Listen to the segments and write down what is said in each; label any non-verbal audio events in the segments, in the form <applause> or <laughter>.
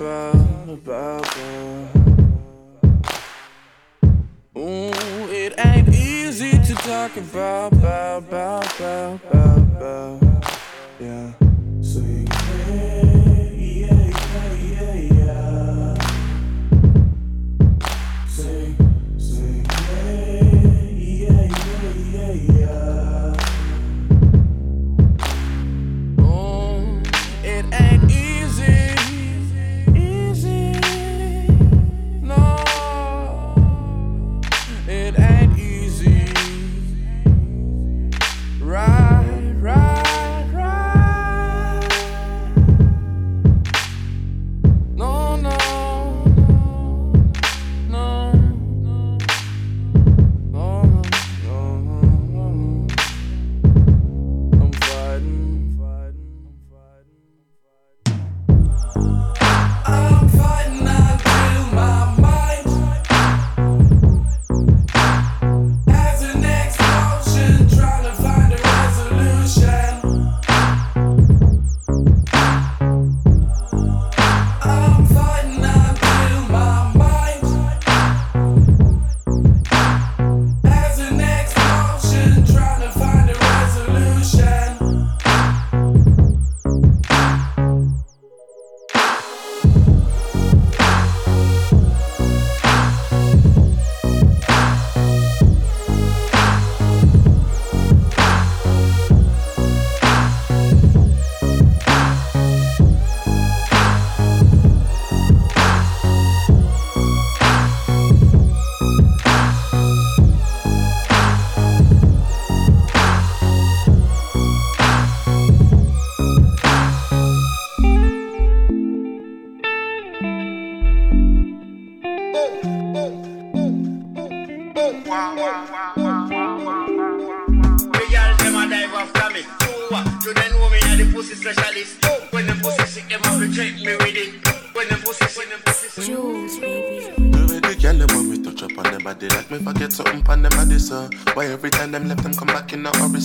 close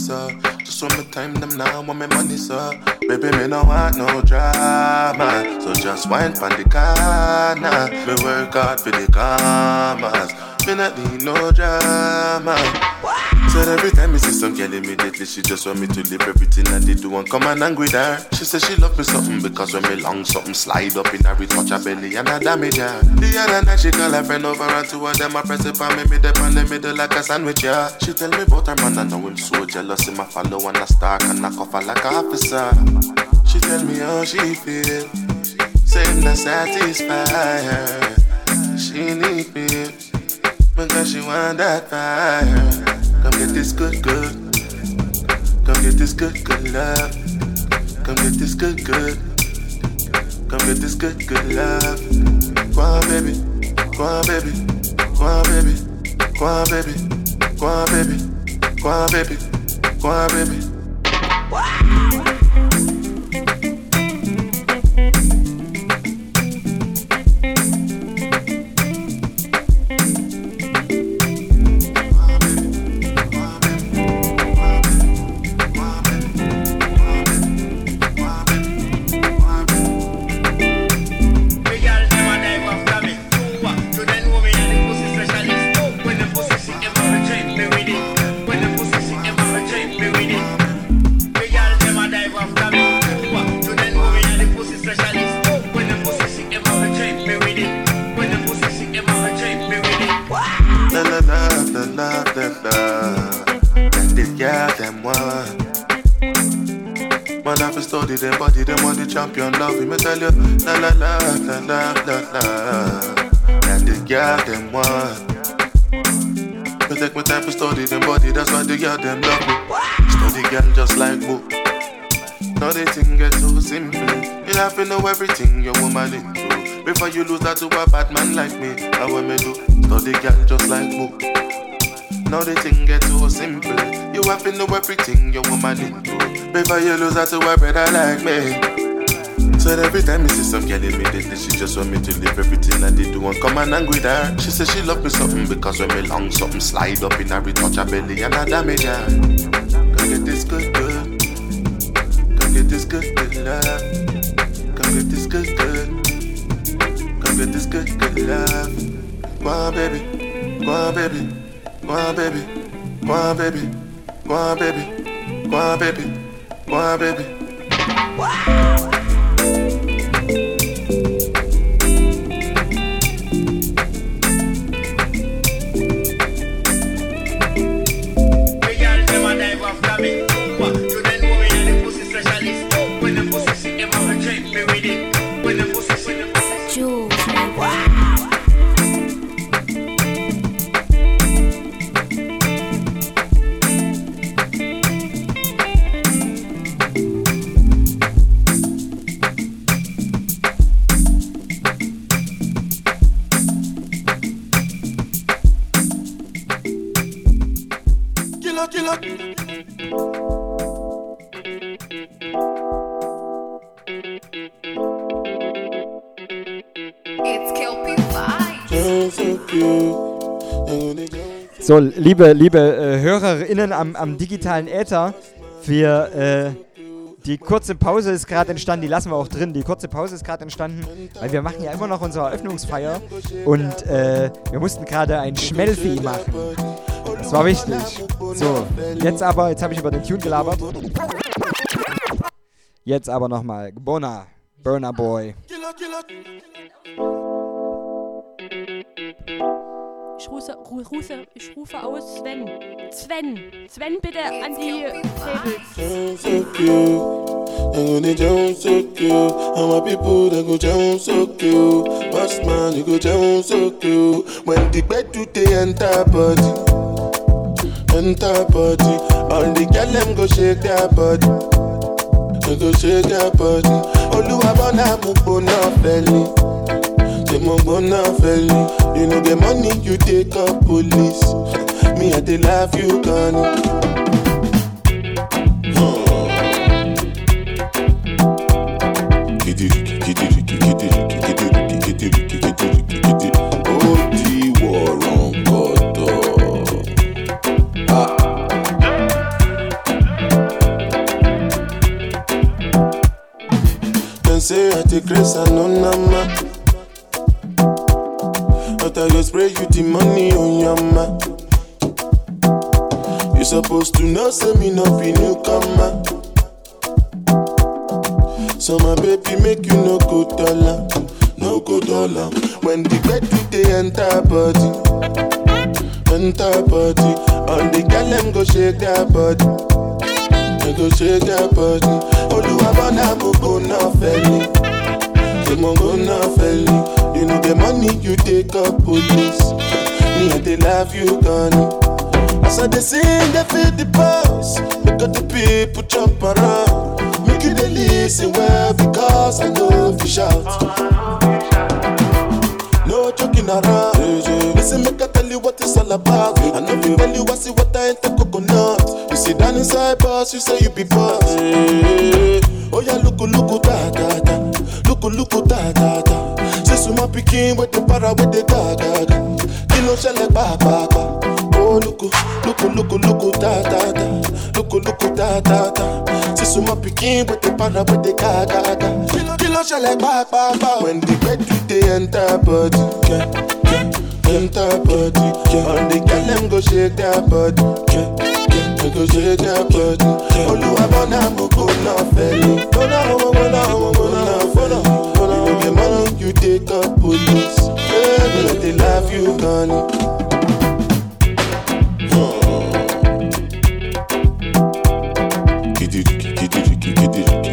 sir. Just want my time, them now want my money, sir. Baby, me no want no drama. So just wind pan the corner. Me work hard for the commas. Me not need no drama. Said every time me see some girl immediately she just want me to leave everything I did do and come and angry there. She said she love me something because when me long something slide up in her it touch her belly and I damage her. The other night she call her friend over and two of them I press it on me me dip on the middle like a sandwich yeah. She tell me about her man and know him so jealous him my follow and I stalk and I cuff her like a officer. She tell me how she feel, saying not satisfy her. She need me because she want that fire. Come get this good, good. Come get this good, good love. Come get this good, good. Come get this good, good love. Go on, baby. Go on, baby. Go on, baby. Go on, baby. Go on, baby. Go on, baby. Go on, baby. I study them body, them want the champion love. Me tell you, la la la la la la la. And this girl them one. Me take my time to study them body, that's why the girl them love me. Study girl just like book. Now they think get so simple. You have to know everything your woman into. Before you lose that to a bad man like me, how what me do? Study girl just like book. Now the thing get so simple. You have to know everything your woman into. Before you lose that to a brother like me. So every time me see some girl immediately she just want me to leave everything I did do and come and angry with her. She said she love me something because when me long something slide up in her, touch her belly and I damage her. Come get this good good. Come get this good good love. Come get this good good. Come get this good good love. Go on baby, go on baby, go on baby, go on baby, go on baby, go on baby, go on baby. The So, liebe, liebe äh, HörerInnen am, am digitalen Äther, für äh, die kurze Pause ist gerade entstanden, die lassen wir auch drin. Die kurze Pause ist gerade entstanden, weil wir machen ja immer noch unsere Eröffnungsfeier und äh, wir mussten gerade ein Schmelfi machen. Das war wichtig. So, jetzt aber, jetzt habe ich über den Tune gelabert. Jetzt aber nochmal, Bona, Burner Boy. Ich rufe, ru- rufe, ich rufe aus Sven. Sven, Sven bitte an die Tables. I'm gonna jump so cute. And my people they go jump so cute. Boss man, you go jump so cute. When the bed do they enter body, enter body. All the girl them go shake their body. They go shake their body. Oluwabona mo gbona fẹli. Say mo gbona fẹli. You know the money you take up police. <laughs> Me I dey laugh you take grace and no nama. But I go spray you the money on your ma. You supposed to know, say me no be newcomer. So my baby make you no go dollar, no go dollar. When the bed do they enter body, enter body. On the girl them go shake their body, they go shake their body. Oluwabana mo go na feli, say mo go na feli. You know the money you take up police, me I dey love you gone. As I dey sing, they feel the pulse. Make all the people jump around. Make you dey listen well because I know if you shout. No joking around. Listen, make I tell you what it's all about. I know you tell you I see what I ain't the coconut. You sit down inside boss, you say you be boss. Oh yeah, look, look, da da da. luku luku ta ta ta. Sisu my pikin with the para with the ga ga ga. Kilo shele pa pa pa. Oh luku luku luku luku ta ta ta. Luku luku ta ta ta. Sisu my pikin with the para with the ga ga ga. Kilo kilo shele pa pa pa. When the bed they enter body, yeah, yeah, enter body, yeah. All the girl them go shake their body, yeah. I go shake their body. Olúwa bọ́nà àmọ́ kò náà fẹ́ lé. Bọ́nà àwọn ọmọ náà àwọn ọmọ náà fẹ́ lé you take up police. Baby, they love you, honey. Get it, get it, get it.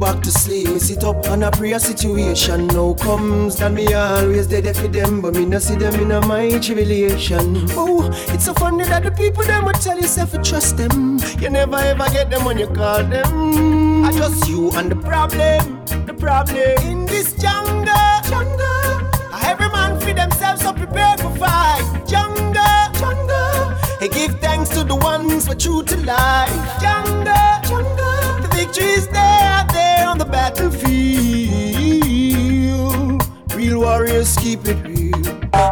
Back to sleep. Me sit up and a situation now comes. That me always dead for them, but me no see them in a my tribulation. Oh, it's so funny that the people them will tell yourself to trust them. You never ever get them when you call them. I just you and the problem, the problem in this jungle, jungle. Every man for themselves so prepare for fight. Jungle, jungle. Hey, give thanks to the ones who are true to life. Jungle, jungle. The victory is there, there on the battlefield. Real warriors keep it real.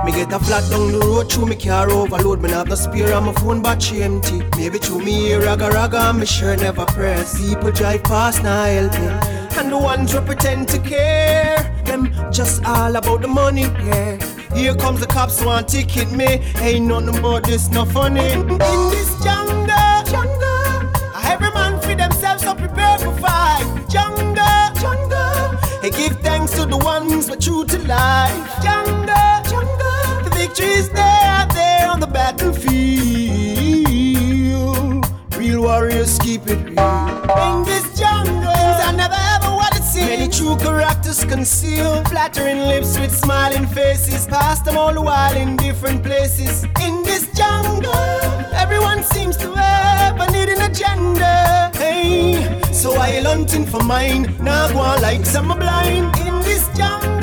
Me get a flat down the road through me car overload. Me not no spare on my phone battery empty. Maybe through me ear raga raga me sure never press. People drive past now helping. And the ones who pretend to care, them just all about the money, yeah. Here comes the cops want to ticket me. Ain't nothing about this, no funny. In this jungle, jungle, true to life. Jungle, jungle, the victory is there, there on the battlefield. Real warriors keep it real. In this jungle, things I never ever wanted to see. Many true characters concealed, flattering lips with smiling faces. Past them all the while in different places. In this jungle, everyone seems to have a need an agenda. Hey, so I'm hunting for mine. Now go on like some blind. In this jungle,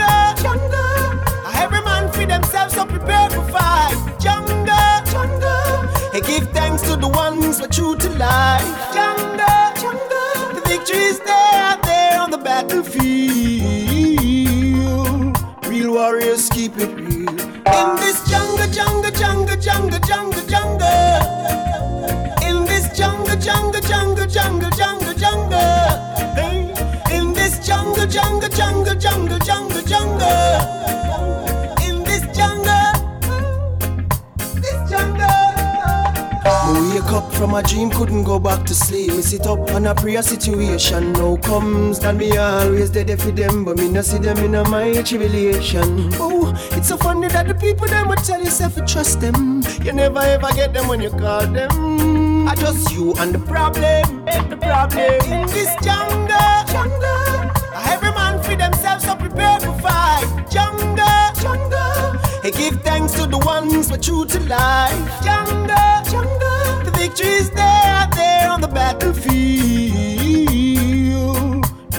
are true to life. Jungle, jungle, the victory is there, there on the battlefield. Real warriors keep it real. In this jungle, jungle, jungle, jungle, jungle, jungle. In this jungle, jungle, jungle, jungle, jungle, jungle. In this jungle, jungle, jungle, jungle, jungle, jungle. In wake up from a dream, couldn't go back to sleep. Me sit up and pray a situation now comes. That me always dead for them, but me no see them in a my tribulation. Oh, it's so funny that the people them would tell yourself to trust them. You never ever get them when you call them. I just you and the problem, the problem in this jungle, jungle. Every man for themselves so prepared for fight. Jungle, jungle. Hey, give thanks to the ones who true to life. Jungle, jungle. The victory is there, on the battlefield.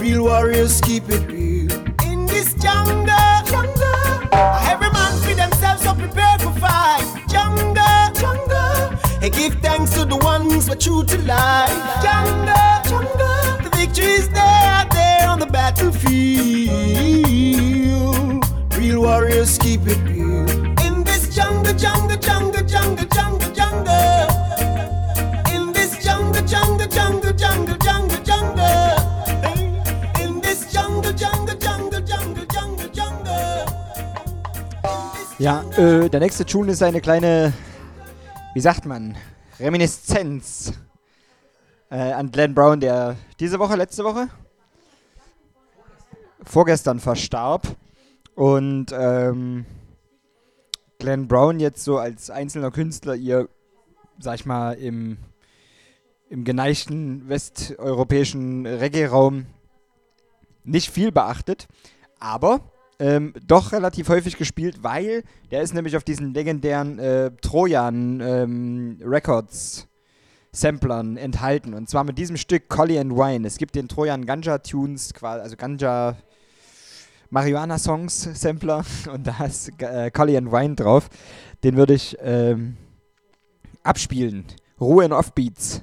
Real warriors keep it real. In this jungle, jungle. Every man for themselves so prepared for fight. Jungle, jungle. Hey, give thanks to the ones who are true to life. Jungle, jungle. The victory is there, there on the battlefield. Real warriors keep it real. Ja, äh, der nächste Tune ist eine kleine, wie sagt man, Reminiszenz äh, an Glenn Brown, der diese Woche, letzte Woche, vorgestern verstarb. Und ähm, Glenn Brown jetzt so als einzelner Künstler ihr, sag ich mal, im, im geneigten westeuropäischen Reggae-Raum nicht viel beachtet, aber ähm, doch relativ häufig gespielt, weil der ist nämlich auf diesen legendären äh, Trojan ähm, Records Samplern enthalten. Und zwar mit diesem Stück Collie and Wine. Es gibt den Trojan Ganja Tunes, also Ganja Marihuana Songs Sampler <laughs> und da ist äh, Collie and Wine drauf. Den würde ich ähm, abspielen. Ruhe in Offbeats.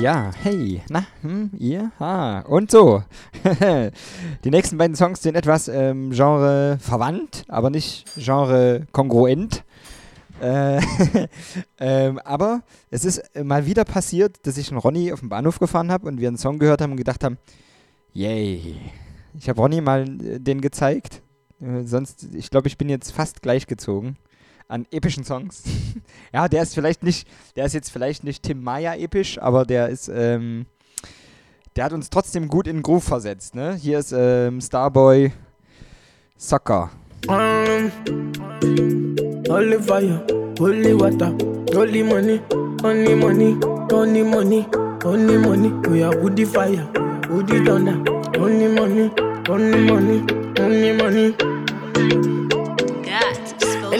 Ja. Hey, na, hm, ihr? Ah, und so. <laughs> Die nächsten beiden Songs sind etwas ähm, Genre verwandt, aber nicht Genre kongruent. Äh, <laughs> ähm, aber es ist mal wieder passiert, dass ich einen Ronny auf dem Bahnhof gefahren habe und wir einen Song gehört haben und gedacht haben, yay. Ich habe Ronny mal äh, den gezeigt. Äh, sonst, ich glaube, ich bin jetzt fast gleichgezogen an epischen Songs. <laughs> ja, der ist vielleicht nicht, der ist jetzt vielleicht nicht Tim Maya episch, aber der ist, ähm, der hat uns trotzdem gut in den Groove versetzt. Ne? Hier ist ähm, Starboy Soccer. Um, holy fire, holy water, holy money, only money, only money, only money. We are woody fire, woody thunder, only money, only money, only money.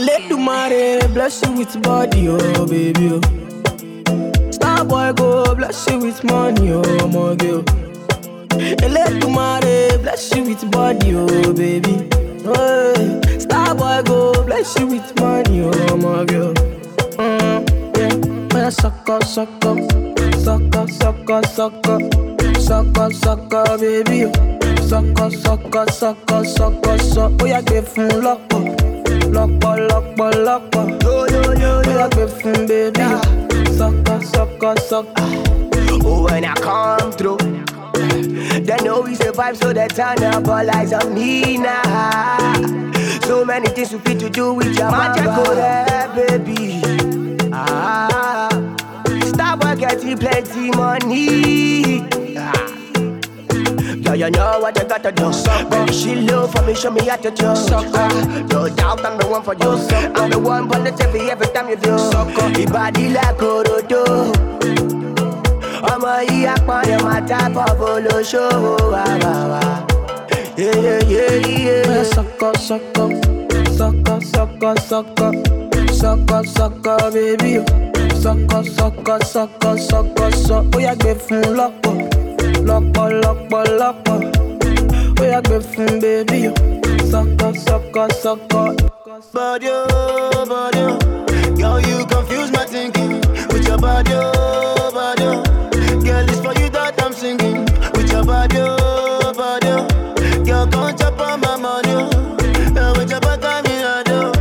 Let the mare bless you with body, oh baby. Oh. Star boy go bless you with money, oh my girl. Let the mare bless you with body, oh baby. Oh, star boy go bless you with money, oh my girl. Mm, yeah, yeah, sucker, sucker, sucker, sucker, sucker, sucker, sucker, baby. oh. Sucker, sucker, sucker, sucker, sucker. Oh yeah, give fun lọ́pọ̀, lọ́pọ̀, lọ́pọ̀, lọ́pọ̀. Yo yo yo yo, yeah, give fun baby. oh. Sucker, sucker, sucker. Oh, when I come through, they know we survive, so they turn up all eyes on me now. So many things we fit to do with your magic, go there, baby. Ah, stop getting plenty money. So you know what you gotta do. Suck Baby, she love for me, show me how to do. Suck no doubt I'm the one for you. Suck I'm the one pulling the TV every time you do. Suck Your body like Orodo. ọmọ yìí apọ̀lẹ̀ máa dábọ̀ bó ló ṣòwò wá wá wá. Sọkọ sọkọ sọkọ sọkọ sọkọ sọkọ sọkọ bébí o sọkọ sọkọ sọkọ sọkọ sọ ó yàgbẹ́ fún lọ́pọ̀ lọ́pọ̀, lọ́pọ̀, lọ́pọ̀. Ó yá gbé fún baby. Sucker, sucker, sucker. Body, oh, body, oh. Girl, you confuse my thinking with your body, oh, body. oh. Girl, it's for you that I'm singing with your body, oh, body. oh. Girl, come chop on my money, oh. Uh, with your a door.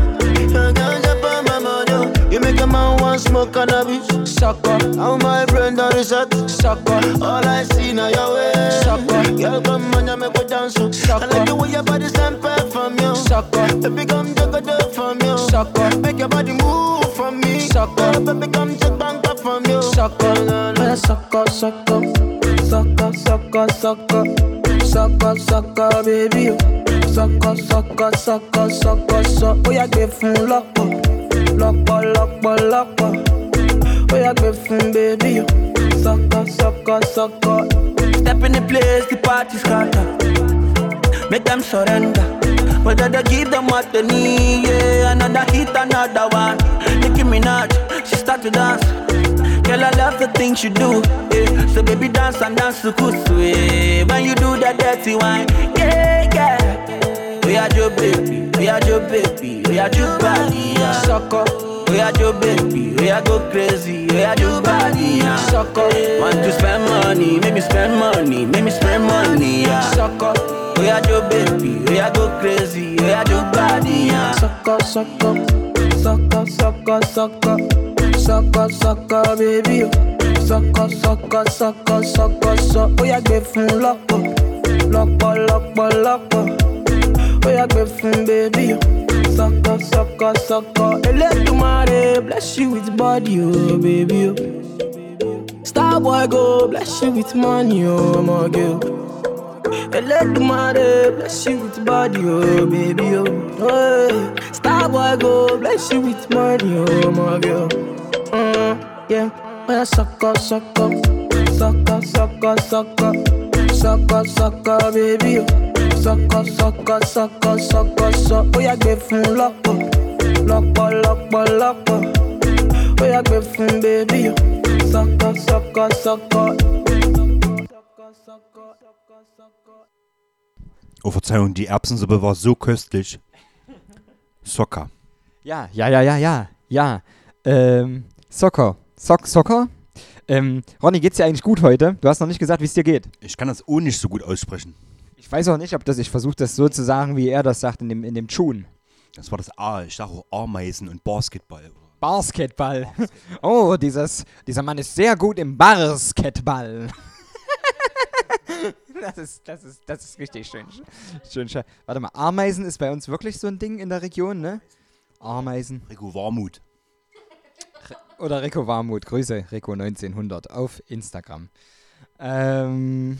Uh, Come on my oh. You make a man want smoke cannabis. Sucker, How my brain done reset. sucker, All I see now your way. Sucker. Girl, come on, you make me dance. oh. I like the way your body sample from you. sucker, Baby, come take a dip from you. sucker, Make your body move from me. Sucker. Oh, baby, come take bank up from you. sucker. Yeah, sucker, sucker, sucker, sucker, sucker, sucker, sucker, baby. Sucker, sucker, sucker, sucker, sucker. Ó yá gbé fún lọ́pọ̀, lọ́pọ̀, lọ́pọ̀, lọ́pọ̀. Ó yá gbé fún baby. Sucker, sucker, sucker. Step in the place, the party scatter. Make them surrender. Whether they give them what they need, yeah. Another hit, another one. Nicki Minaj, she start to dance. Girl, I love the things you do. Yeah. So baby, dance and dance to kusu. When you do that dirty wine, yeah, yeah. We are your baby, we are your baby, we are your body, yeah. Sucker. Are your baby, are go crazy, are your body, yeah. Sucker. Want to spend money, make me spend money, make me spend money, yeah. Sucker. Are your baby, are go crazy, are your body, yeah. Sucker, sucker, sucker, sucker, sucker, sucker, sucker, baby. Sucker, sucker, sucker, sucker, sucker. Ó yá gbé fún lọ́pọ̀, lọ́pọ̀, lọ́pọ̀, lọ́pọ̀. Ó yá gbé fún baby. Sucker, sucker, sucker. Elédùmarè bless you with body, oh baby. Oh. Star boy go bless you with money, oh my girl. Elédùmarè bless you with body, oh baby, oh. Hey. Star boy go bless you with money, oh my girl. Mm, yeah, well, sucker, sucker, sucker, sucker, sucker, sucker, sucker, baby, oh. Sucker, sucker, sucker, sucker, sucker. Ó yá gbé fún lọ́pọ̀, lọ́pọ̀, lọ́pọ̀, lọ́pọ̀. Ó yá gbé fún baby, oh. Sucker, sucker, sucker. Oh, Verzeihung, die Erbsensuppe war so köstlich. Socker. Ja, ja, ja, ja, ja, ja. Ähm, Soccer. Sock, Soccer. Ähm, Ronny, geht's dir eigentlich gut heute? Du hast noch nicht gesagt, wie es dir geht. Ich kann das O nicht so gut aussprechen. Ich weiß auch nicht, ob das, ich versuche das so zu sagen, wie er das sagt in dem, in dem Tune. Das war das A. Ich sage auch Ameisen und Basketball. Basketball. Oh, dieses, dieser Mann ist sehr gut im Basketball. <laughs> das, ist, das, ist, das ist richtig schön. schön. schön. Warte mal, Ameisen ist bei uns wirklich so ein Ding in der Region, ne? Ameisen. Rico Warmut. Oder Rico Warmut. Grüße, Rico1900 auf Instagram. Ähm,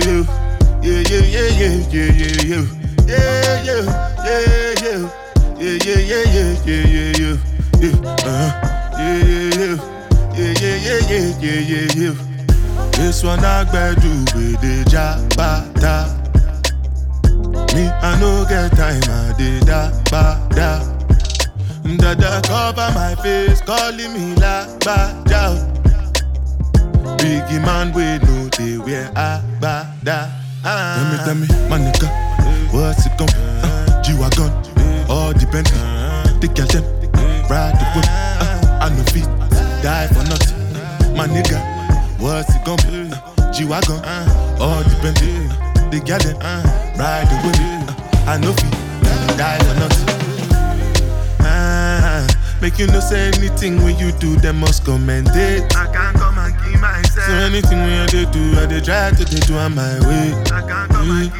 yeah, yeah, yeah, yeah, yeah, yeah, yeah, yeah, yeah, yeah, yeah, yeah, yeah, yeah, yeah, yeah, uh-huh. yeah, yeah, yeah, yeah, yeah, yeah, yeah, yeah, yeah. This one I better do with the jabata. Me I no get time, I did da ba da. Dada cover my face, calling me la ba da. Biggie man, we know the way I ba da. Tell me, tell me, my nigga, what's it gon' uh, G-Wagon, all depend. The girl them, ride the whip. Uh, I no fit, die for nothing. My nigga, what's it gon' be? Uh, G-Wagon, uh, all depend. The girl them, uh, ride the whip. Uh, I no fit, die for nothing. Ah, make you no say anything when you do, them must commend it. I can't myself. So anything when I dey do, I dey try to dey do on my way. I can't come and.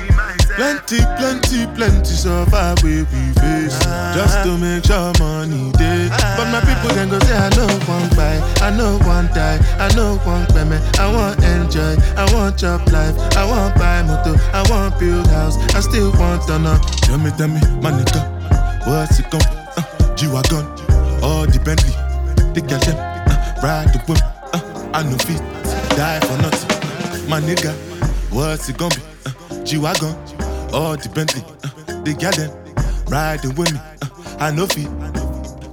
Plenty, plenty, plenty suffer we we face just to make sure money day. But my people then go say I know one buy, I know one die, I know one payment. I want enjoy, I want job life, I want buy motor, I want build house, I still want to know. Tell me, tell me, my nigga, what's it gon' uh, G-Wagon, all the Bentley, the girl them, uh, ride the whip, uh, I no fit, die for nothing. My nigga, what's it gonna be? Uh, G-Wagon, all the Bentley, uh, the girl them, riding with me, uh, I know fit.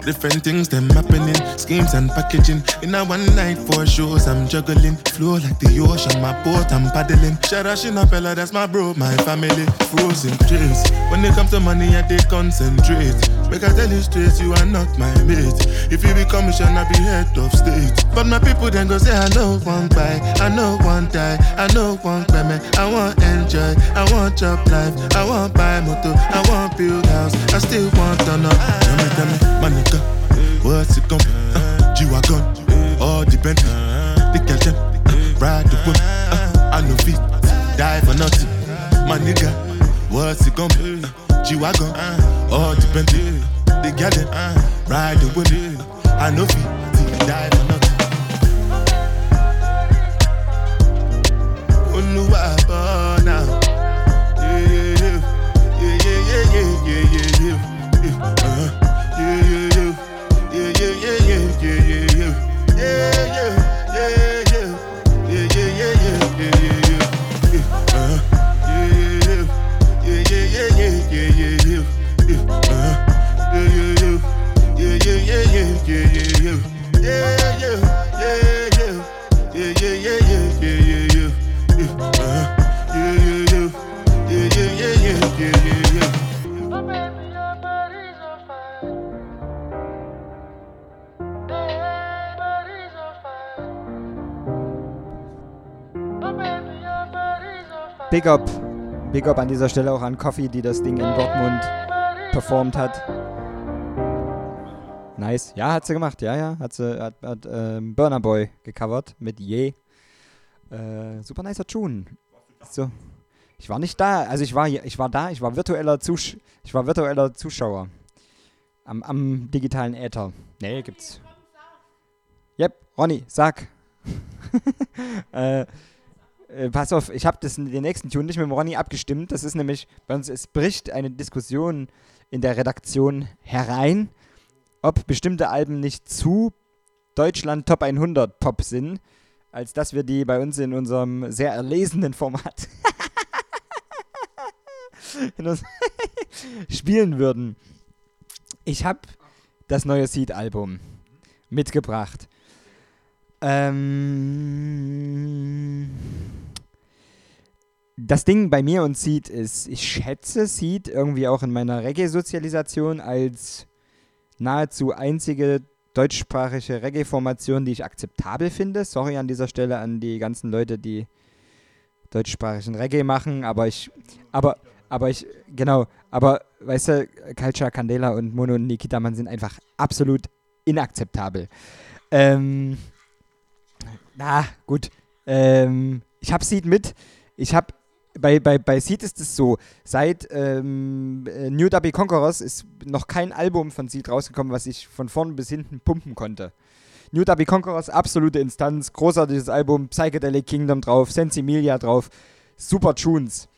Different things them happening, schemes and packaging. In a one night for shows, I'm juggling. Flow like the ocean, my boat, I'm paddling. Sharashina Pella, that's my bro, my family. Frozen trace. When it comes to money, I they concentrate. Make I tell you straight, you are not my mate. If you become a I be head of state. But my people then go say, I know one buy, I know one die, I know one payment. I want enjoy, I want job life, I want buy motor, I want build house, I still want to know. Tell me, tell me, my nigga, what's it gon' be? Uh, G-Wagon, all depend, the girl them, ride the whip, uh, I no fit, die for nothing. My nigga, What's it gonna be? G Wagon, uh, all depend The gal them, uh, ride the wind, I know if you die for nothing. Oluwa above. Big up. Big up an dieser Stelle auch an Coffee, die das Ding in Dortmund performt hat. Nice. Ja, hat sie gemacht. Ja, ja. Hat sie, hat, hat ähm, Burner Boy gecovert mit Je. Äh, super nicer Tune. So. Ich war nicht da. Also ich war ich war da, ich war virtueller Zusch ich war virtueller Zuschauer. Am, am digitalen Äther. Nee, gibt's. Yep, Ronny, sag. <laughs> äh, äh, pass auf, ich habe den nächsten Tune nicht mit dem Ronny abgestimmt. Das ist nämlich, bei uns, es bricht eine Diskussion in der Redaktion herein, ob bestimmte Alben nicht zu Deutschland Top 100 Pop sind. als dass wir die bei uns in unserem sehr erlesenen Format <laughs> <laughs> spielen würden. Ich habe das neue Seed-Album mitgebracht. Ähm, das Ding bei mir und Seed ist, ich schätze Seed irgendwie auch in meiner Reggae-Sozialisation als nahezu einzige deutschsprachige Reggae-Formation, die ich akzeptabel finde. Sorry an dieser Stelle an die ganzen Leute, die deutschsprachigen Reggae machen, aber ich, aber, aber ich, genau, aber weißt du, Culture, Candela und Mono und Nikita Mann sind einfach absolut inakzeptabel. Ähm, na, gut. Ähm, ich habe Seed mit. Ich habe bei, bei, bei Seed ist es so, seit ähm, äh, New Dubby Conquerors ist noch kein Album von Seed rausgekommen, was ich von vorn bis hinten pumpen konnte. New Dubby Conquerors, absolute Instanz, großartiges Album, Psychedelic Kingdom drauf, Sensimilia drauf, super Tunes.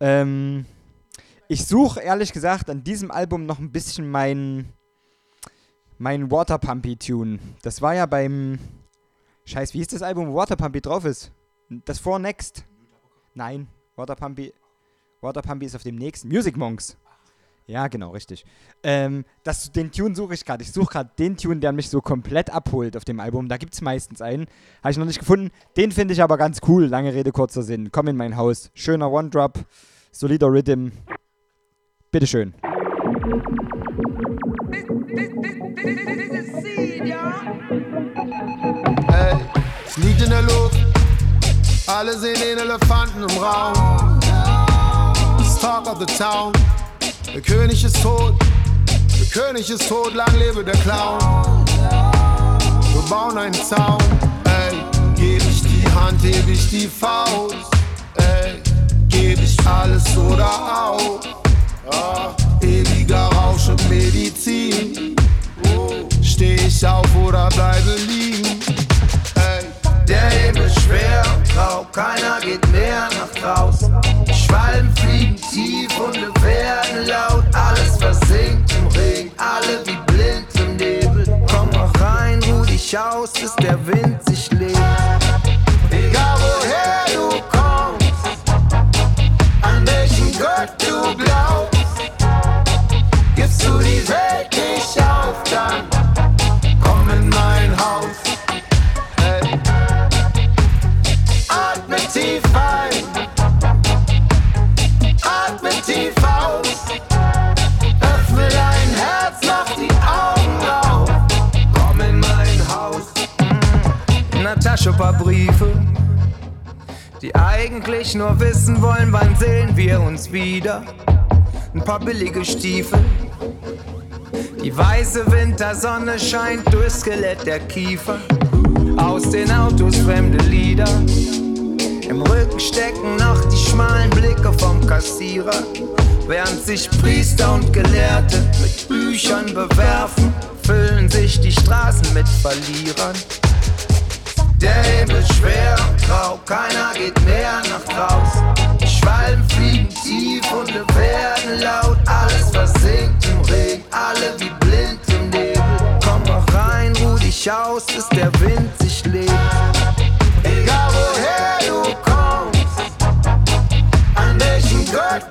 Ähm, ich suche ehrlich gesagt an diesem Album noch ein bisschen mein, mein Waterpumpy-Tune. Das war ja beim. Scheiß, wie ist das Album, wo Waterpumpy drauf ist? Das vor Next. Nein, Waterpumpy. Waterpumpy ist auf dem nächsten. Music Monks. Ja, genau, richtig. Ähm, das, den Tune suche ich gerade. Ich suche gerade den Tune, der mich so komplett abholt auf dem Album. Da gibt es meistens einen. Habe ich noch nicht gefunden. Den finde ich aber ganz cool. Lange Rede, kurzer Sinn. Komm in mein Haus. Schöner One-Drop. Solider Rhythm. Bitteschön. Ey, es liegt in der Luft. Alle sehen den Elefanten im Raum. It's Talk of the Town. Der König ist tot. Der König ist tot. Lang lebe der Clown. Wir bauen einen Zaun. Ey, geb ich die Hand, heb ich die Faust. Ey, geb ich alles oder auch. Ah, ewiger Rausch und Medizin. Steh ich auf oder bleibe liegen? Der Himmel schwer und grau, keiner geht mehr nach draußen. Schwalben fliegen tief und werden laut, alles versinkt im Regen, alle wie blind im Nebel. Komm mal rein, ruh dich aus, bis der Wind sich legt. Egal woher du kommst, an welchen Gott du glaubst, gibst du die Welt nicht auf, dann komm in mein Haus. Tief ein, atme tief aus. Öffne dein Herz, mach die Augen auf. Komm in mein Haus. Der Tasche paar Briefe, die eigentlich nur wissen wollen, wann sehen wir uns wieder. Ein paar billige Stiefel. Die weiße Wintersonne scheint durchs Skelett der Kiefer. Aus den Autos fremde Lieder. Im Rücken stecken noch die schmalen Blicke vom Kassierer. Während sich Priester und Gelehrte mit Büchern bewerfen, füllen sich die Straßen mit Verlierern. Der Himmel schwer und grau, keiner geht mehr nach draußen. Die Schwalben fliegen tief und werden laut, alles versinkt im Regen, alle wie blind im Nebel. Komm mal rein, ruh dich aus, bis der Wind sich legt.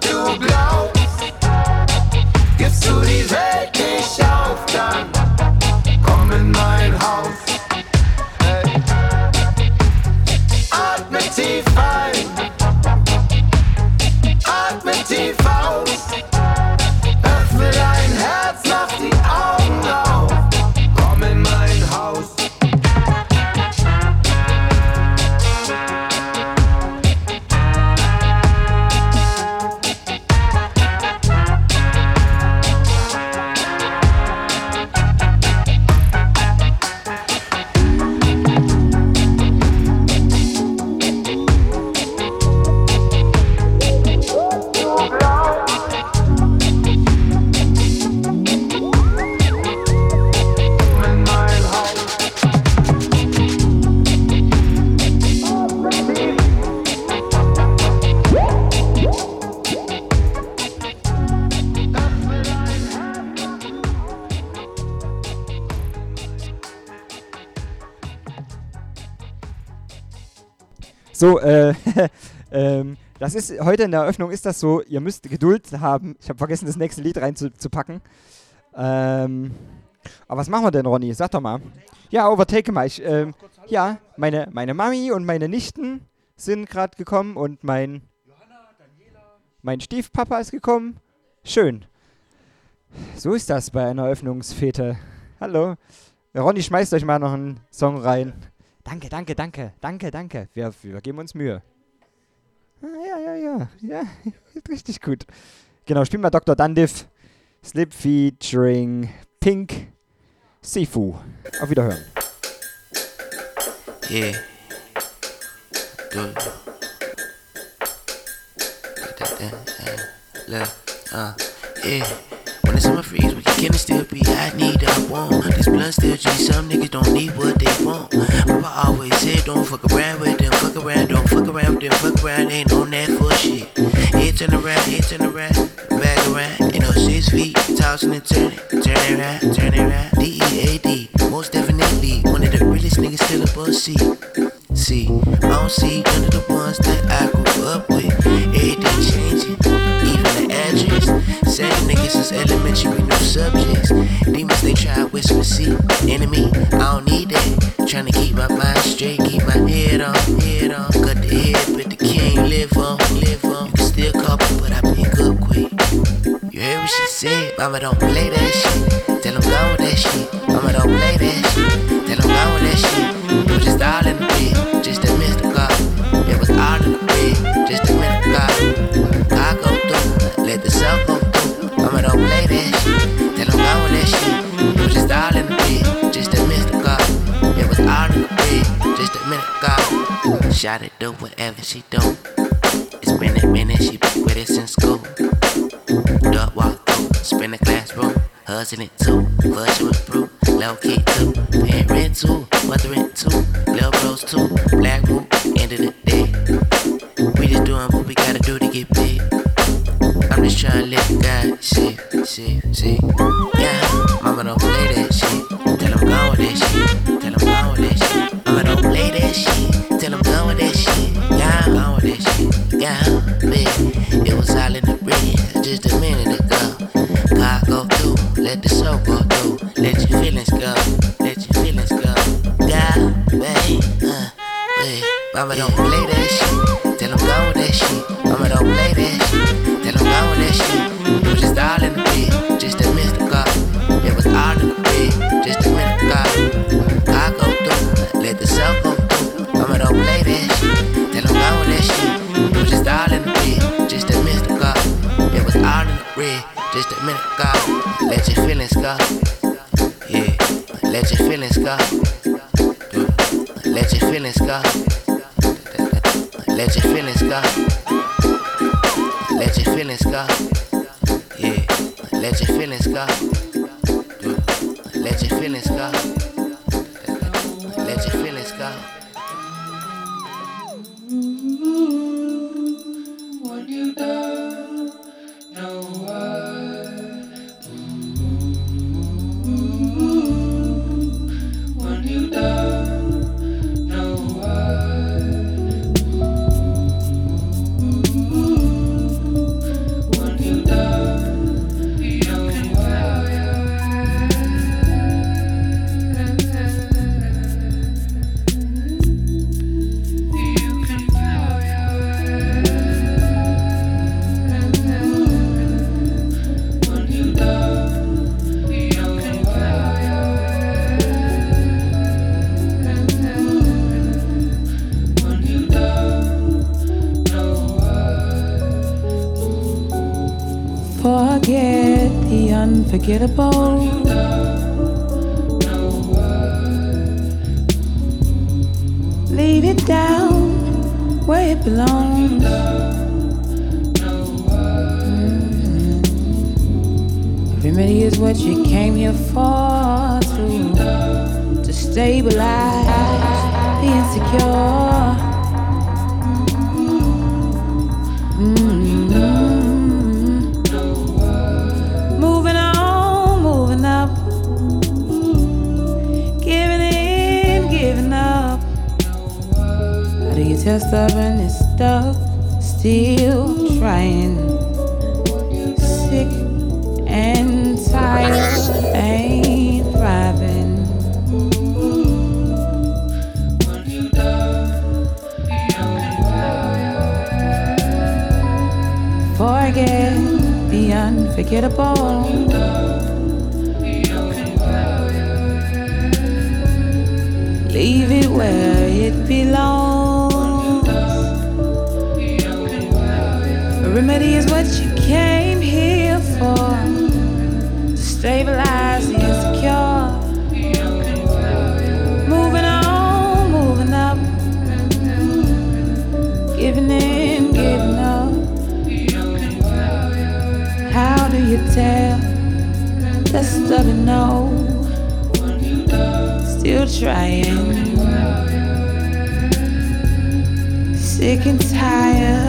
Du glaubst, gibst du die Welt nicht auf, dann So, äh, <laughs> ähm, das ist, heute in der Eröffnung ist das so, ihr müsst Geduld haben. Ich habe vergessen, das nächste Lied reinzupacken. Ähm, aber was machen wir denn, Ronny? Sag doch mal. Ja, overtake mal. Ich, ähm, ja, meine, meine Mami und meine Nichten sind gerade gekommen und mein, mein Stiefpapa ist gekommen. Schön. So ist das bei einer Eröffnungsfete. Hallo. Ronny, schmeißt euch mal noch einen Song rein. Danke, danke, danke, danke, danke. Wir, wir geben uns Mühe. Ah, ja, ja, ja, ja, <laughs> richtig gut. Genau, spielen wir Dr. Dundiff. Slip featuring Pink Sifu. Auf Wiederhören. Yeah. Look, uh, yeah. When the summer freeze, we can still be. I need, I want. This blood still G. Some niggas don't need what they want. Papa always said, don't fuck around with them. Fuck around, don't fuck around with them. Fuck around, ain't on that for shit. Turn around, head turn around, back around. You know, six feet, tossing and turning, turning around, turning around. D E A D, most definitely one of the realest niggas still above C. See, I don't see none of the ones that I grew up with. Everything changing. Same niggas since elementary, new subjects. Demons they try to whisper, see, enemy. I don't need that. Trying to keep my mind straight, keep my head on, head on. Cut the head, but the king live on, live on. You can still call me, but I pick up quick. You heard what she said? Mama don't play that shit. Tell him go with that shit. Mama don't play that shit. Tell him go with that shit. It was just all in the just a mystical. It do whatever she do. It's been a minute, she been with it since school. Duck walk through, spin the classroom, hustling too, flushing with brew, low key too, paying too, mothering too, little bros too, black whoop, end of the day. We just doing what we gotta do to get paid. I'm just trying to live God, shit, shit, shit. Yeah, was all in the red just a minute ago. God go through, let the soul go through. Let your feelings go, let your feelings go. God, man, uh, wait. Mama don't play that minute go. Let your feelings go. Yeah, let your feelings go. Let your feelings go. Let your feelings go. Let your feelings go. Yeah, let your feelings go. Let your feelings go. Let your feelings go. Get a bow. still trying. Sick and tired, ain't thriving. Forget the unforgettable. Leave it where it belongs. trying. Sick and tired.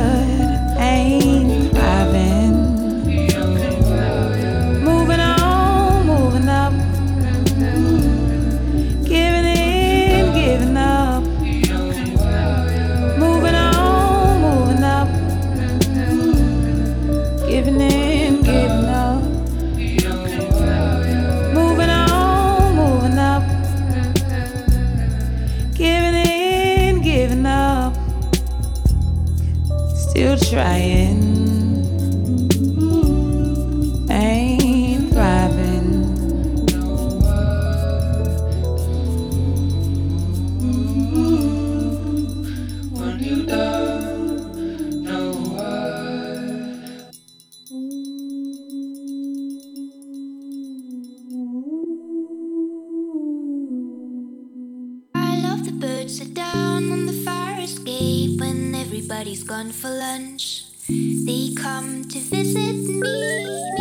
gone for lunch. They come to visit me.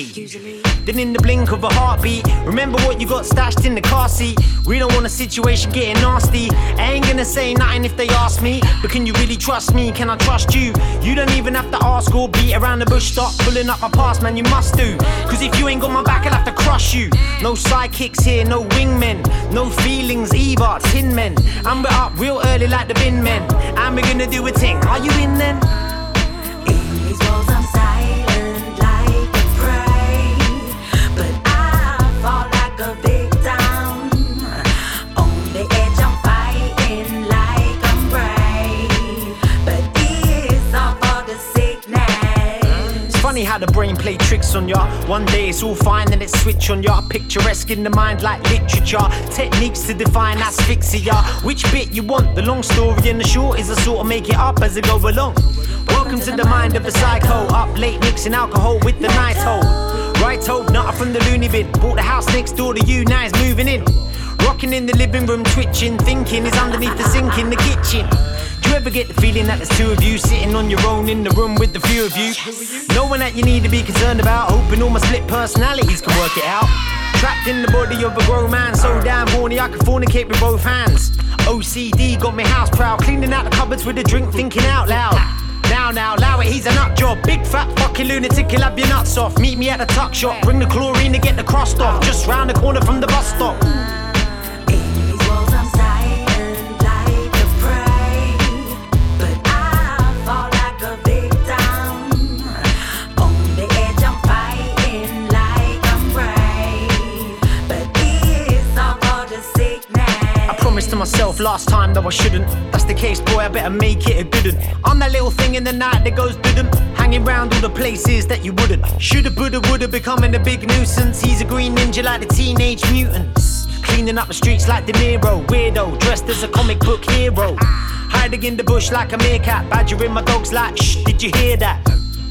Usually. Then in the blink of a heartbeat, remember what you got stashed in the car seat. We don't want a situation getting nasty. I ain't gonna say nothing if they ask me, but can you really trust me? Can I trust you? You don't even have to ask or beat around the bush. Stop pulling up my past, man, you must do. Cause if you ain't got my back, I'll have to crush you. No sidekicks here, no wingmen, no feelings either. Tin men, and we're up real early like the bin men. And we're gonna do a thing. Are you in then? The brain play tricks on ya. One day it's all fine, then it switch on ya. Picturesque in the mind like literature. Techniques to define asphyxia. Which bit you want? The long story and the short is I sort of make it up as I go along. Welcome to the mind of a psycho. Up late mixing alcohol with the night hole. Right hope, not from the loony bin. Bought the house next door to you, now it's moving in. Rocking in the living room, twitching, thinking is underneath the sink in the kitchen. Do you ever get the feeling that there's two of you sitting on your own in the room with the few of you? No one that you need to be concerned about, hoping all my split personalities can work it out. Trapped in the body of a grown man, so damn horny I can fornicate with both hands. OCD got me house proud, cleaning out the cupboards with a drink, thinking out loud. Now, now, allow it, he's a nut job. Big fat fucking lunatic, he'll have your nuts off. Meet me at the tuck shop, bring the chlorine to get the crust off. Just round the corner from the bus stop. Myself last time that I shouldn't. That's the case, boy, I better make it a good one. I'm that little thing in the night that goes didn't. Hanging round all the places that you wouldn't. Shoulda, woulda, woulda, becoming a big nuisance. He's a green ninja like the teenage mutants. Cleaning up the streets like De Niro. Weirdo, dressed as a comic book hero. Hiding in the bush like a meerkat. Badgering my dogs like, shh, did you hear that?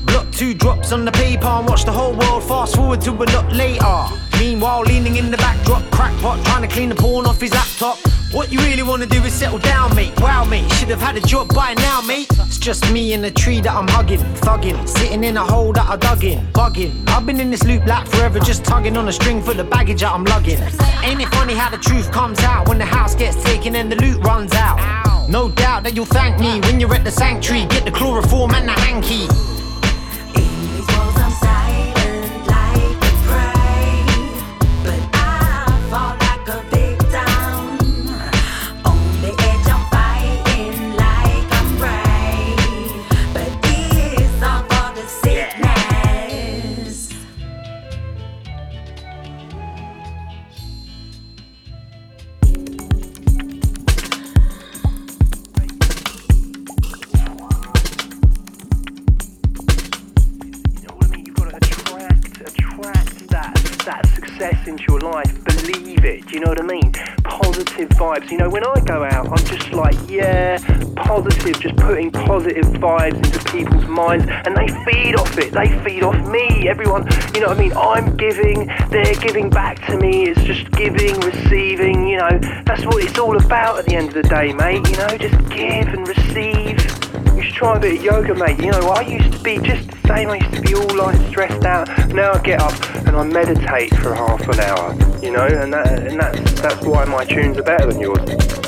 Block two drops on the paper and watch the whole world fast forward to a lot later. Meanwhile, leaning in the backdrop, crackpot trying to clean the porn off his laptop. What you really wanna do is settle down, mate. Wow, mate, should have had a job by now, mate. It's just me in a tree that I'm hugging, thugging, sitting in a hole that I dug in, bugging. I've been in this loop like forever, just tugging on a string full of baggage that I'm lugging. Ain't it funny how the truth comes out when the house gets taken and the loot runs out? No doubt that you'll thank me when you're at the sanctuary. Get the chloroform and the hanky. When I go out, I'm just like, yeah, positive, just putting positive vibes into people's minds, and they feed off it. They feed off me. Everyone, you know what I mean? I'm giving, they're giving back to me. It's just giving, receiving. You know, that's what it's all about at the end of the day, mate. You know, just give and receive. You should try a bit of yoga, mate. You know, I used to be just the same. I used to be all like stressed out. Now I get up and I meditate for half an hour. You know, and that and that's that's why my tunes are better than yours.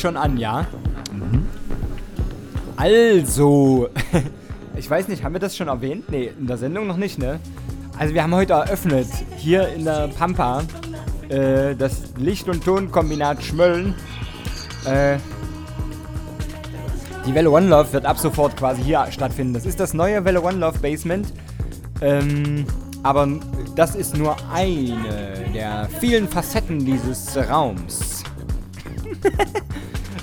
Schon an, ja? Also, <laughs> ich weiß nicht, haben wir das schon erwähnt? Nee, in der Sendung noch nicht, ne? Also wir haben heute eröffnet, hier in der Pampa, äh, das Licht- und Tonkombinat Schmölln. Äh, die Welle One Love wird ab sofort quasi hier stattfinden. Das ist das neue Welle One Love Basement. Ähm, aber das ist nur eine der vielen Facetten dieses Raums. <laughs>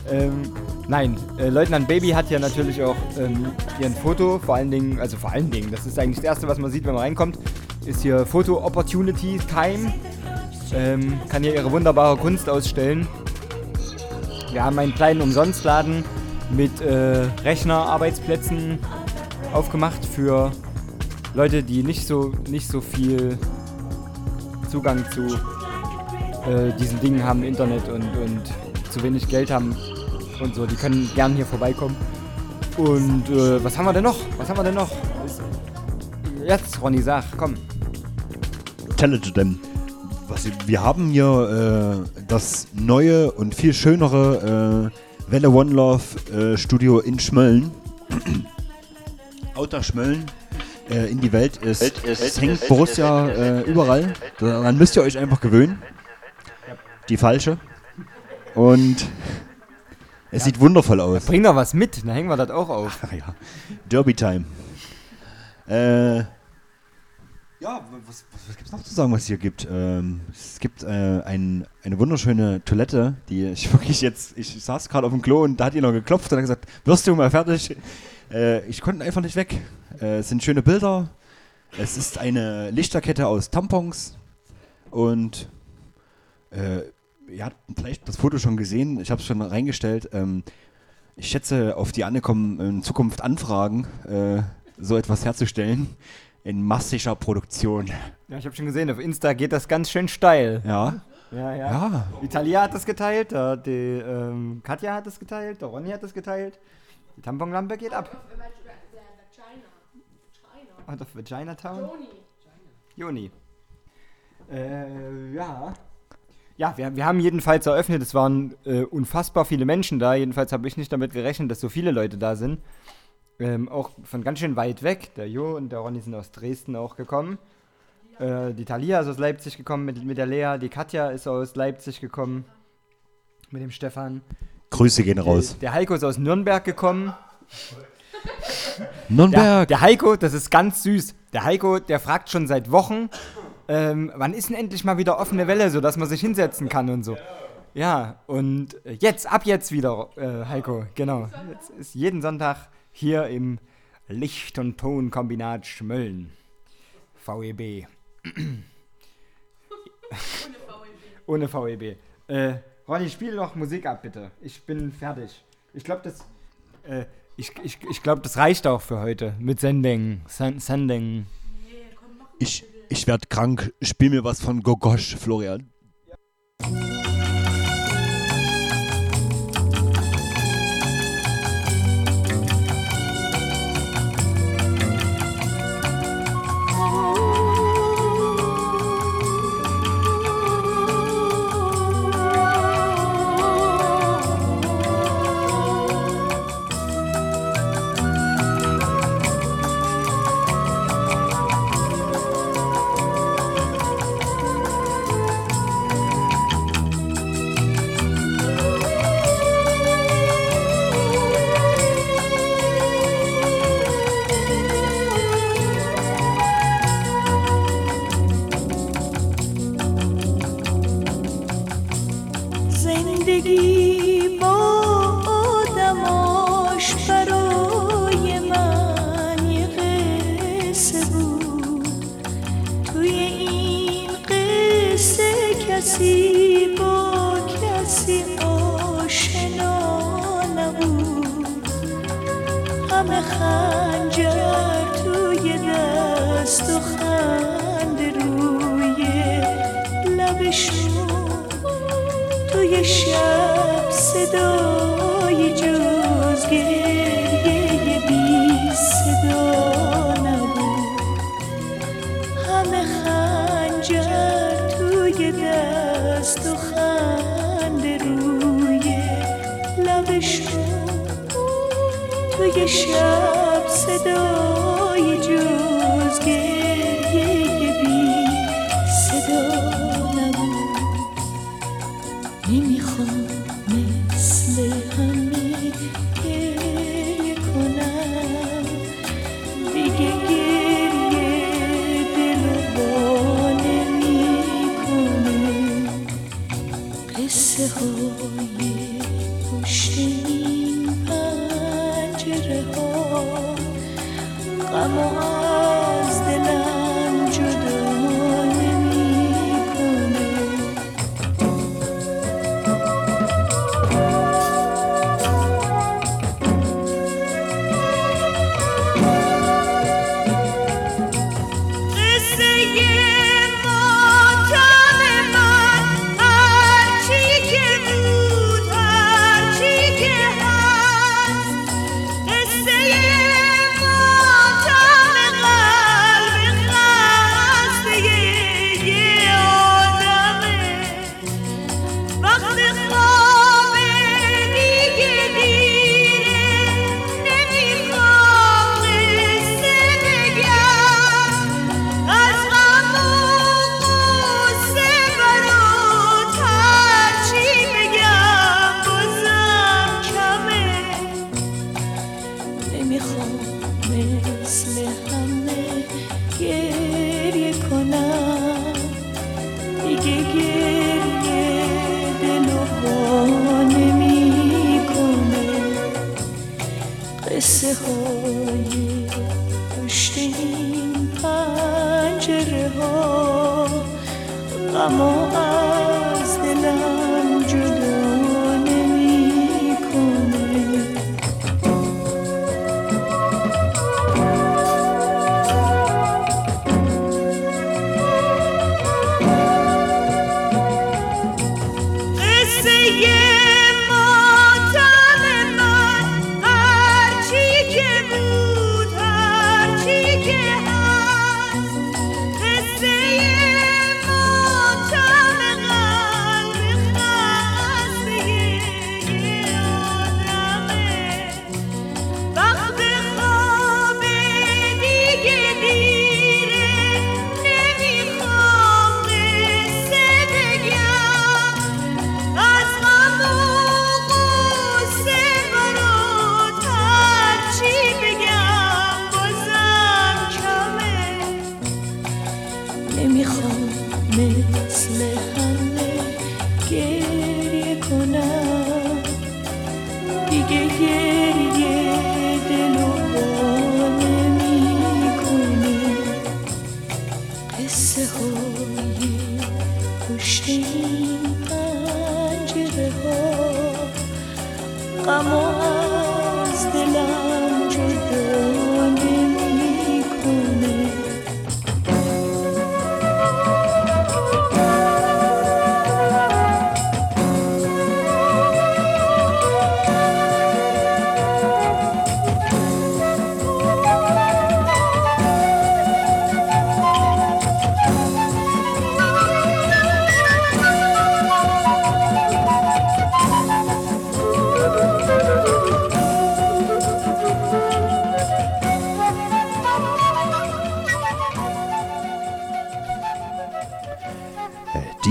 ähm, nein, äh, Leutnant Baby hat ja natürlich auch ähm, hier ein Foto, vor allen Dingen, also vor allen Dingen, das ist eigentlich das Erste, was man sieht, wenn man reinkommt, ist hier Foto Opportunity Time. Ähm, kann hier ihre wunderbare Kunst ausstellen. Wir haben einen kleinen Umsonstladen mit äh, Rechnerarbeitsplätzen aufgemacht für Leute, die nicht so, nicht so viel Zugang zu äh, diesen Dingen haben, Internet und, und zu wenig Geld haben und so. Die können gern hier vorbeikommen. Und äh, was haben wir denn noch? Was haben wir denn noch? Jetzt, Ronny, sag, komm. Tell it to them. Was, wir haben hier äh, das neue und viel schönere äh, Welle One Love äh, Studio in Schmölln. Outer Schmölln äh, in die Welt ist. Welt ist- es hängt ist- Borussia ist- äh, überall. Daran müsst ihr euch einfach gewöhnen. Die falsche. Und es sieht wundervoll aus. Bring doch was mit, dann hängen wir das auch auf. ja. Derby Time. Äh, ja, was, was, was gibt es noch zu sagen, was es hier gibt? Ähm, es gibt äh, ein, eine wunderschöne Toilette, die ich <laughs> wirklich jetzt, ich saß gerade auf dem Klo und da hat jemand geklopft und hat gesagt, wirst du mal fertig? Äh, ich konnte einfach nicht weg. Äh, es sind schöne Bilder. Es ist eine Lichterkette aus Tampons und äh, ihr habt vielleicht das Foto schon gesehen, ich habe es schon reingestellt. Ähm, ich schätze, auf die Anne kommen in Zukunft Anfragen, äh, so etwas herzustellen in massischer Produktion. Ja, ich habe schon gesehen, auf Insta geht das ganz schön steil. Ja. Ja, ja. Ja. Italia hat das geteilt, der, die ähm, Katja hat das geteilt, der Ronny hat das geteilt. Die Tamponlampe geht ab. Out of Vagina Town? Joni. Äh, ja. Ja, wir, wir haben jedenfalls eröffnet, es waren äh, unfassbar viele Menschen da. Jedenfalls habe ich nicht damit gerechnet, dass so viele Leute da sind. Ähm, auch von ganz schön weit weg. Der Jo und der Ronny sind aus Dresden auch gekommen. Äh, die Thalia ist aus Leipzig gekommen mit, mit der Lea. Die Katja ist aus Leipzig gekommen. Mit dem Stefan. Grüße gehen raus. Der, der Heiko ist aus Nürnberg gekommen. Nürnberg. Der, der Heiko, das ist ganz süß. der Heiko, der fragt schon seit Wochen, ähm, wann ist denn endlich mal wieder offene Welle, sodass man sich hinsetzen kann und so. Ja, und äh, jetzt, ab jetzt wieder, äh, Heiko, genau. Jetzt ist jeden Sonntag hier im Licht- und Tonkombinat Schmölln. VEB. Ohne VEB. Äh, Ronny, spiel noch Musik ab, bitte. Ich bin fertig. Ich glaube, das, äh, ich, ich, ich glaub, das reicht auch für heute mit Sending. Sen Sending. Ich, ich werde krank. Spiel mir was von Gogosch, Florian. Ja.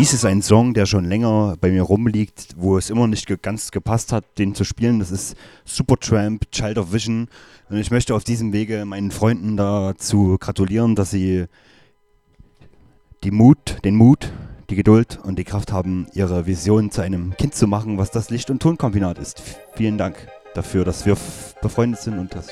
Dies ist ein Song, der schon länger bei mir rumliegt, wo es immer nicht ganz gepasst hat, den zu spielen. Das ist Supertramp, Child of Vision. Und ich möchte auf diesem Wege meinen Freunden dazu gratulieren, dass sie die Mut, den Mut, die Geduld und die Kraft haben, ihre Vision zu einem Kind zu machen, was das Licht- und Tonkombinat ist. Vielen Dank dafür, dass wir befreundet sind und das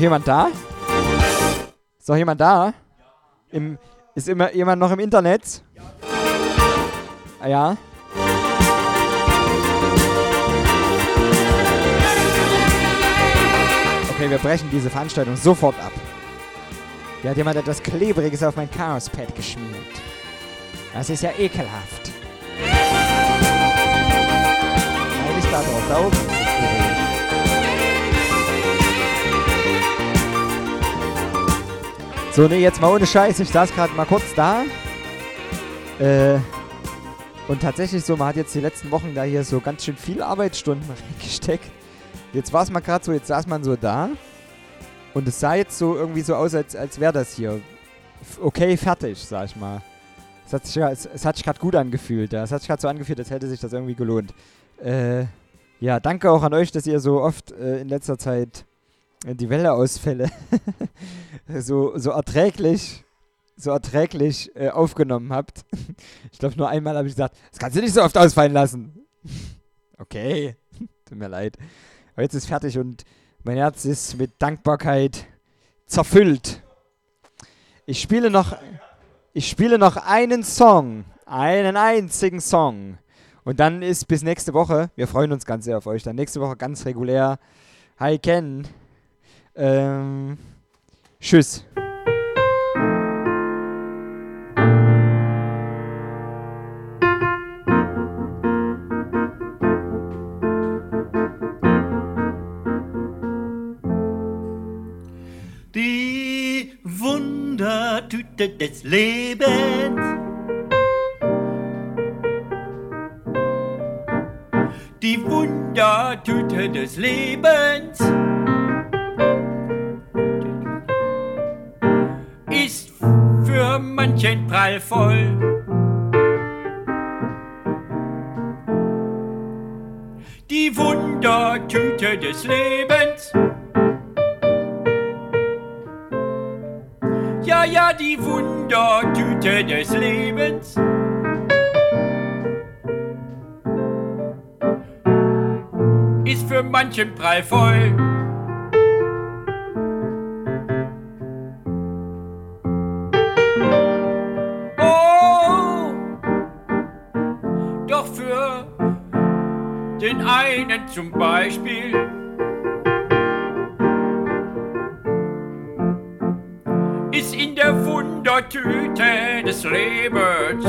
jemand da? Ist noch jemand da? Im, ist immer jemand noch im Internet? Ah, ja. Okay, wir brechen diese Veranstaltung sofort ab. Hier hat jemand etwas Klebriges auf mein Chaos-Pad geschmiert. Das ist ja ekelhaft. Nein, nicht da drauf, da oben So, nee, jetzt mal ohne Scheiß. Ich saß gerade mal kurz da. Äh, und tatsächlich so, man hat jetzt die letzten Wochen da hier so ganz schön viel Arbeitsstunden <laughs> reingesteckt. Jetzt war es mal gerade so, jetzt saß man so da. Und es sah jetzt so irgendwie so aus, als, als wäre das hier okay fertig, sag ich mal. Es hat sich, sich gerade gut angefühlt. Ja. Es hat sich gerade so angefühlt, als hätte sich das irgendwie gelohnt. Äh, ja, danke auch an euch, dass ihr so oft äh, in letzter Zeit die Welle-Ausfälle <laughs> so, so erträglich, so erträglich äh, aufgenommen habt. ich glaube, nur einmal habe ich gesagt, das kannst du nicht so oft ausfallen lassen. <laughs> okay, <laughs> tut mir leid. Aber jetzt ist fertig und mein Herz ist mit Dankbarkeit zerfüllt. Ich spiele noch, ich spiele noch einen Song, einen einzigen Song. Und dann ist bis nächste Woche, wir freuen uns ganz sehr auf euch, dann nächste Woche ganz regulär. Hi Ken. Ähm, tschüss. Die Wundertüte des Lebens. Die Wundertüte des Lebens für manchen prallvoll. Die Wundertüte des Lebens. Ja, ja, die Wundertüte des Lebens. Ist für manchen prallvoll. Oh, zum Beispiel. ist in der Wundertüte des Lebens.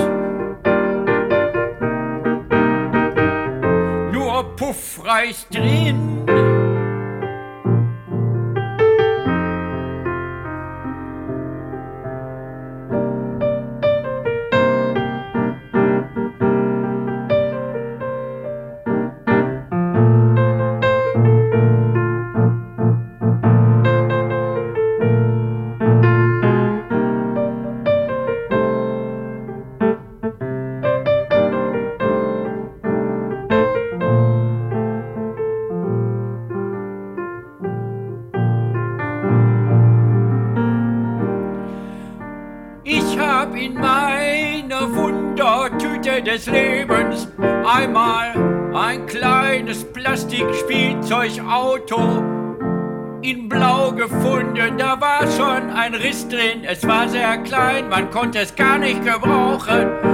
Riss drin, es war sehr klein, man konnte es gar nicht gebrauchen.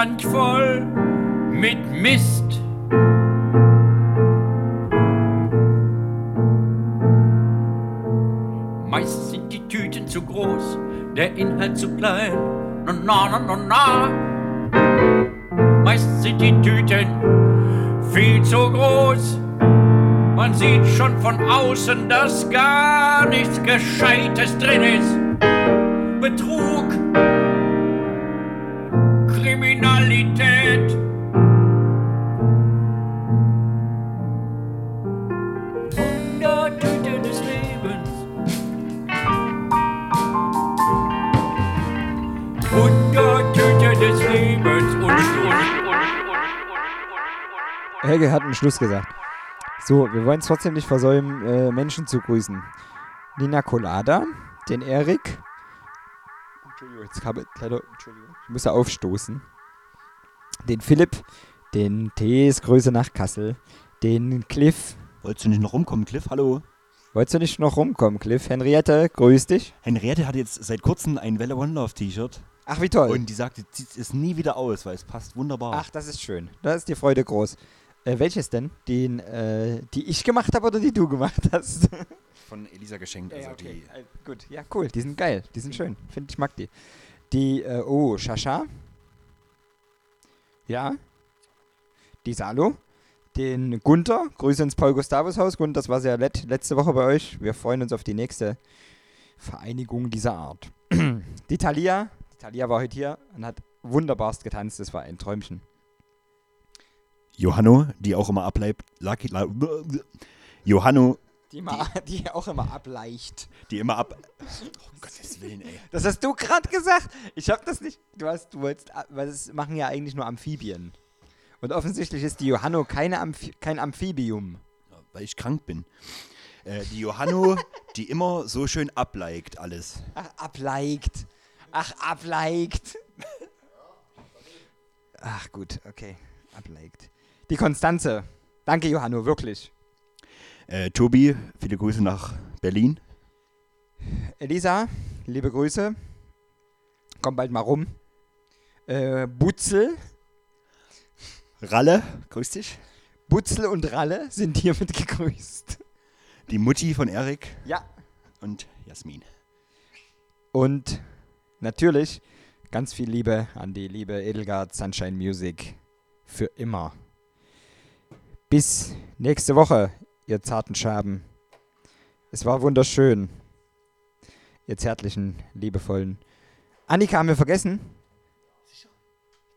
Randvoll mit Mist. Meist sind die Tüten zu groß, der Inhalt zu klein. Na, na, na, na, na. Meist sind die Tüten viel zu groß. Man sieht schon von außen, dass gar nichts Gescheites drin ist. Betrug, Einen Schluss gesagt. So, wir wollen es trotzdem nicht versäumen, äh, Menschen zu grüßen. Nina Colada, den Erik. Entschuldigung, jetzt habe leider, Entschuldigung, ich muss ja aufstoßen. Den Philipp, den Tees, Grüße nach Kassel. Den Cliff. Wolltest du nicht noch rumkommen, Cliff? Hallo? Wolltest du nicht noch rumkommen, Cliff? Henriette, grüß dich. Henriette hat jetzt seit kurzem ein Welle One Love T-Shirt. Ach, wie toll. Und die sagt, sie zieht es nie wieder aus, weil es passt wunderbar. Ach, das ist schön. Da ist die Freude groß. Äh, welches denn? Den, äh, die ich gemacht habe oder die du gemacht hast? <laughs> Von Elisa geschenkt. Also Ja, okay. die, Äh, gut, ja, cool. Die sind geil. Die sind schön. Finde ich mag die. Die, äh, oh, Shasha. Ja. Die Salo. Den Gunther. Grüße ins Paul-Gustavus-Haus. Gunther, das war sehr nett letzte Woche bei euch. Wir freuen uns auf die nächste Vereinigung dieser Art. <clears throat> die Thalia. Die Thalia war heute hier und hat wunderbarst getanzt. Das war ein Träumchen. Johanno, die auch immer ableibt. Lucky, la, Johanno, Die, ma, <laughs> die auch immer ableicht. die immer ab. Oh, Gottes Willen, ey. Das hast du gerade gesagt. Ich habe das nicht. Du hast, du wolltest, weil das machen ja eigentlich nur Amphibien. Und offensichtlich ist die Johanno keine Amphi kein Amphibium. Weil ich krank bin. Äh, die Johanno, <laughs> die immer so schön ableigt alles. Ach, ableicht. Ach, ableicht. <laughs> Ach, gut, okay. Ableicht. Die Konstanze. Danke, Johanno, wirklich. Äh, Tobi, viele Grüße nach Berlin. Elisa, liebe Grüße. Komm bald mal rum. Äh, Butzel. Ralle, grüß dich. Butzel und Ralle sind hiermit gegrüßt. Die Mutti von Erik. Ja. Und Jasmin. Und natürlich ganz viel Liebe an die liebe Edelgard Sunshine Music. Für immer. Bis nächste Woche, ihr zarten Schaben. Es war wunderschön. Ihr zärtlichen, liebevollen. Annika haben wir vergessen?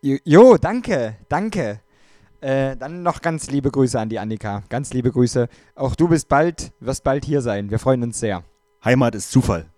Jo, danke, danke. Äh, dann noch ganz liebe Grüße an die Annika. Ganz liebe Grüße. Auch du bist bald, wirst bald hier sein. Wir freuen uns sehr. Heimat ist Zufall.